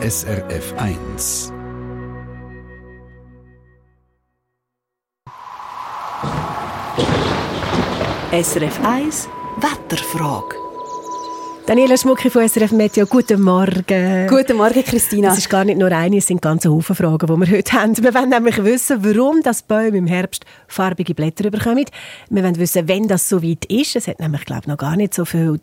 SRF 1. SRF 1 Wetterfrage. Daniela Schmucki von SRF Meteo, guten Morgen. Guten Morgen, Christina. Es ist gar nicht nur eine, es sind ganze Haufen Fragen, die wir heute haben. Wir wollen nämlich wissen, warum das Bäume im Herbst farbige Blätter bekommen. Wir wollen wissen, wenn das so weit ist. Es hat nämlich, glaube ich, noch gar nicht so viele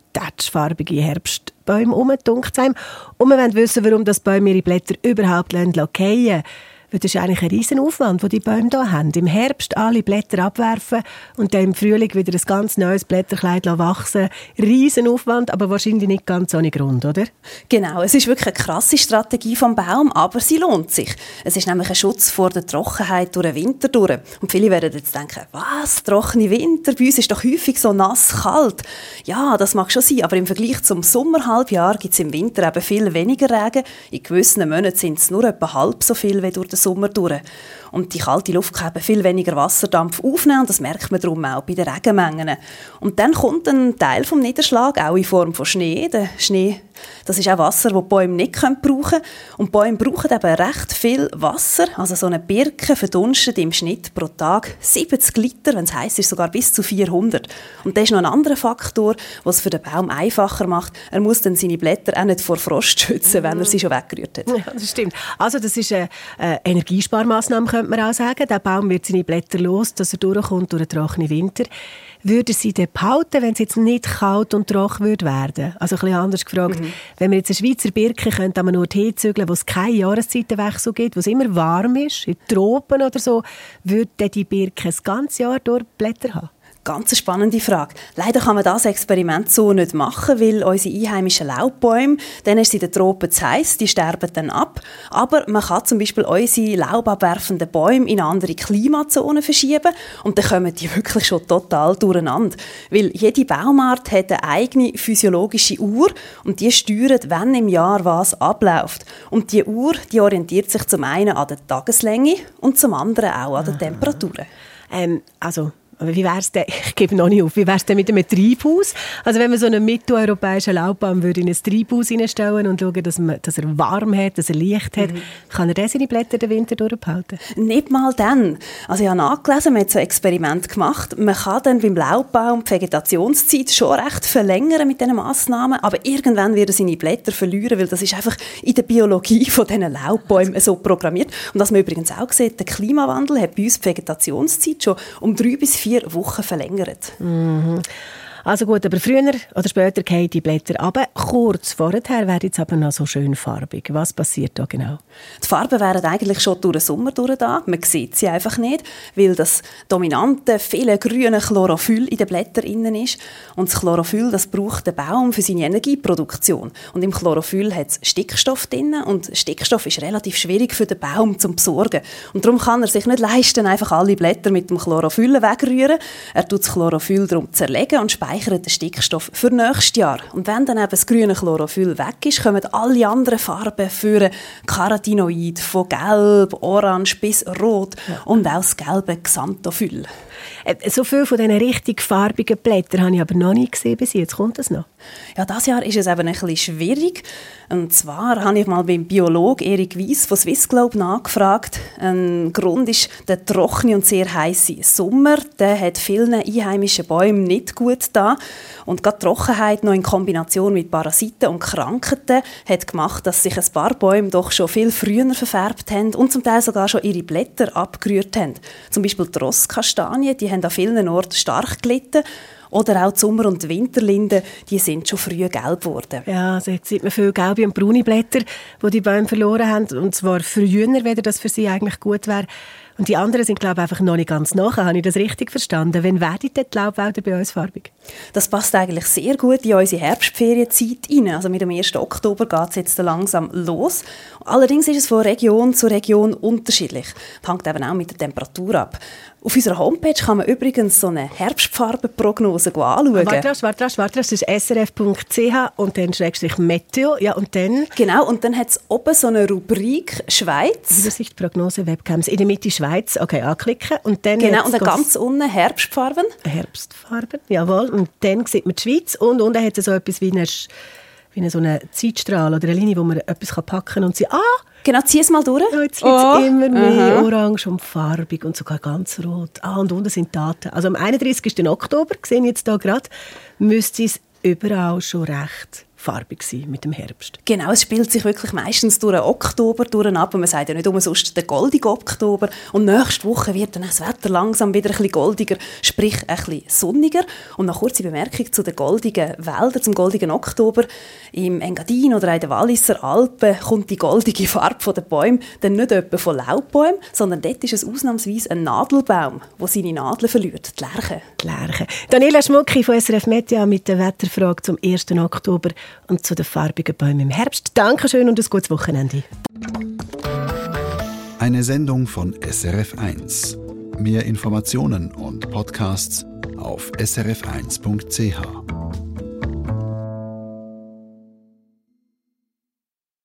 Herbstbäume rumgedunkt. Und wir wollen wissen, warum das Bäume ihre Blätter überhaupt fallen lassen. Weil das ist eigentlich ein riesen Aufwand, den die Bäume hier haben. Im Herbst alle Blätter abwerfen und dann im Frühling wieder ein ganz neues Blätterkleid wachsen. Riesen Aufwand, aber wahrscheinlich nicht ganz ohne Grund, oder? Genau, es ist wirklich eine krasse Strategie vom Baum, aber sie lohnt sich. Es ist nämlich ein Schutz vor der Trockenheit durch den Winter durch. Und viele werden jetzt denken, was, trockene Winter? Bei uns ist doch häufig so nass, kalt. Ja, das mag schon sein, aber im Vergleich zum Sommerhalbjahr gibt es im Winter eben viel weniger Regen. In gewissen Monaten sind es nur etwa halb so viel wie durch den Sommer durch. Und die kalte Luft kann viel weniger Wasserdampf aufnehmen das merkt man darum auch bei den Regenmengen. Und dann kommt ein Teil vom Niederschlag auch in Form von Schnee. Der Schnee das ist auch Wasser, das die Bäume nicht brauchen können. Und Bäume brauchen eben recht viel Wasser. Also so eine Birke verdunstet im Schnitt pro Tag 70 Liter, wenn es heiß ist, sogar bis zu 400. Und das ist noch ein anderer Faktor, was es für den Baum einfacher macht. Er muss dann seine Blätter auch nicht vor Frost schützen, wenn er sie schon weggerührt hat. Ja, das stimmt. Also das ist eine, eine Energiesparmaßnahme, könnte man auch sagen. Der Baum wird seine Blätter los, dass er durchkommt durch einen trockenen Winter würden Sie den behalten, wenn es jetzt nicht kalt und trocken würde werden? Also ein bisschen anders gefragt, mhm. wenn wir jetzt eine Schweizer Birke könnte an nur hinzügeln, wo es keine Jahreszeitenwechsel gibt, wo es immer warm ist, in Tropen oder so, würde die Birke das ganze Jahr durch Blätter haben? Ganz spannende Frage. Leider kann man das Experiment so nicht machen, weil unsere einheimischen Laubbäume, denen ist in den Tropen zu heiß, die sterben dann ab. Aber man kann zum Beispiel unsere laubabwerfenden Bäume in eine andere Klimazonen verschieben und dann kommen die wirklich schon total durcheinander. Weil jede Baumart hat eine eigene physiologische Uhr und die steuert, wann im Jahr was abläuft. Und die Uhr, die orientiert sich zum einen an der Tageslänge und zum anderen auch an den Temperaturen. Ähm, also wie wär's denn, ich gebe noch nicht auf, wie wär's denn mit einem Treibhaus? Also wenn man so einen mitteleuropäischen Laubbaum würde in ein Treibhaus hineinstellen und schauen, dass, man, dass er warm hat, dass er Licht hat, mhm. kann er das seine Blätter den Winter durchhalten? Nicht mal dann. Also ich habe nachgelesen, man hat so ein Experiment gemacht. Man kann dann beim Laubbaum die Vegetationszeit schon recht verlängern mit diesen Massnahmen, aber irgendwann wird er seine Blätter verlieren, weil das ist einfach in der Biologie von diesen Laubbäumen so programmiert. Und was man übrigens auch sieht, der Klimawandel hat bei uns die Vegetationszeit schon um drei bis vier Wochen verlängert. Mhm. Also gut, aber früher oder später gehen die Blätter ab. Kurz vorher werden sie aber noch so schön farbig. Was passiert da genau? Die Farben wären eigentlich schon durch den Sommer durch da. Man sieht sie einfach nicht, weil das dominante, viele grüne Chlorophyll in den Blättern innen ist. Und das Chlorophyll, das braucht der Baum für seine Energieproduktion. Und im Chlorophyll hat es Stickstoff drin und Stickstoff ist relativ schwierig für den Baum zu besorgen. Und darum kann er sich nicht leisten, einfach alle Blätter mit dem Chlorophyll wegrühren. Er tut das Chlorophyll darum zerlegen und speichert den Stickstoff für nächstes Jahr. Und wenn dann eben das grüne Chlorophyll weg ist, kommen alle anderen Farben für Carotinoid, von gelb, orange bis rot ja. und auch das gelbe Xanthophyll. Äh, so viele von diesen richtig farbigen Blättern habe ich aber noch nie gesehen bis jetzt. Kommt das noch? Ja, das Jahr ist es eben ein bisschen schwierig. Und zwar habe ich mal beim Biologen Erik Weiss von Swiss Globe nachgefragt. Ein Grund ist der trockene und sehr heiße Sommer. Der hat vielen einheimischen Bäumen nicht gut da. Und gerade Trockenheit noch in Kombination mit Parasiten und Krankheiten hat gemacht, dass sich ein paar Bäume doch schon viel früher verfärbt haben und zum Teil sogar schon ihre Blätter abgerührt haben. Zum Beispiel die Rosskastanien, die haben an vielen Orten stark gelitten. Oder auch die Sommer- und die Winterlinden, die sind schon früh gelb geworden. Ja, also jetzt sieht man viele gelbe und braune Blätter, die die Bäume verloren haben. Und zwar früher, wenn das für sie eigentlich gut wäre. Und die anderen sind, glaube ich, einfach noch nicht ganz nach. Habe ich das richtig verstanden? Wann werden die Laubwälder bei uns farbig? Das passt eigentlich sehr gut in unsere Herbstferienzeit rein. Also mit dem 1. Oktober geht es jetzt langsam los. Allerdings ist es von Region zu Region unterschiedlich. Das hängt eben auch mit der Temperatur ab. Auf unserer Homepage kann man übrigens so eine Herbstfarbenprognose anschauen. Warte, warte, warte, das ist srf.ch und dann schrägstrich Meteo. Ja, und dann? Genau, und dann hat es oben so eine Rubrik Schweiz. Übersicht, Prognose, Webcams. In der Mitte Schweiz. Okay, anklicken. Und dann genau, und dann ganz unten Herbstfarben. Herbstfarben, jawohl. Und dann sieht man die Schweiz und unten hat es so etwas wie eine Wie so eine Zeitstrahl oder eine Linie, wo man etwas packen kann und sie, ah, Genau, zieh es mal durch. Ja, jetzt wird es oh. immer mehr Aha. orange und farbig und sogar ganz rot. Ah, und unten sind Daten. Also am 31. Oktober, gesehen jetzt hier gerade, müsste es überall schon recht farbig sein mit dem Herbst. Genau, es spielt sich wirklich meistens durch den Oktober durch ab. Man sagt ja nicht umsonst den goldigen Oktober. Und nächste Woche wird dann das Wetter langsam wieder ein bisschen goldiger, sprich ein bisschen sonniger. Und noch kurze Bemerkung zu den goldigen Wäldern, zum goldigen Oktober. Im Engadin oder in den Walliser Alpen kommt die goldige Farbe der Bäume dann nicht etwa von Laubbäumen, sondern dort ist es ausnahmsweise ein Nadelbaum, der seine Nadeln verliert, die Lerche. Die Lerche. Daniela Schmucki von SRF Media mit der Wetterfrage zum 1. Oktober und zu den farbigen Bäumen im Herbst. Dankeschön und ein gutes Wochenende. Eine Sendung von SRF1. Mehr Informationen und Podcasts auf srf1.ch.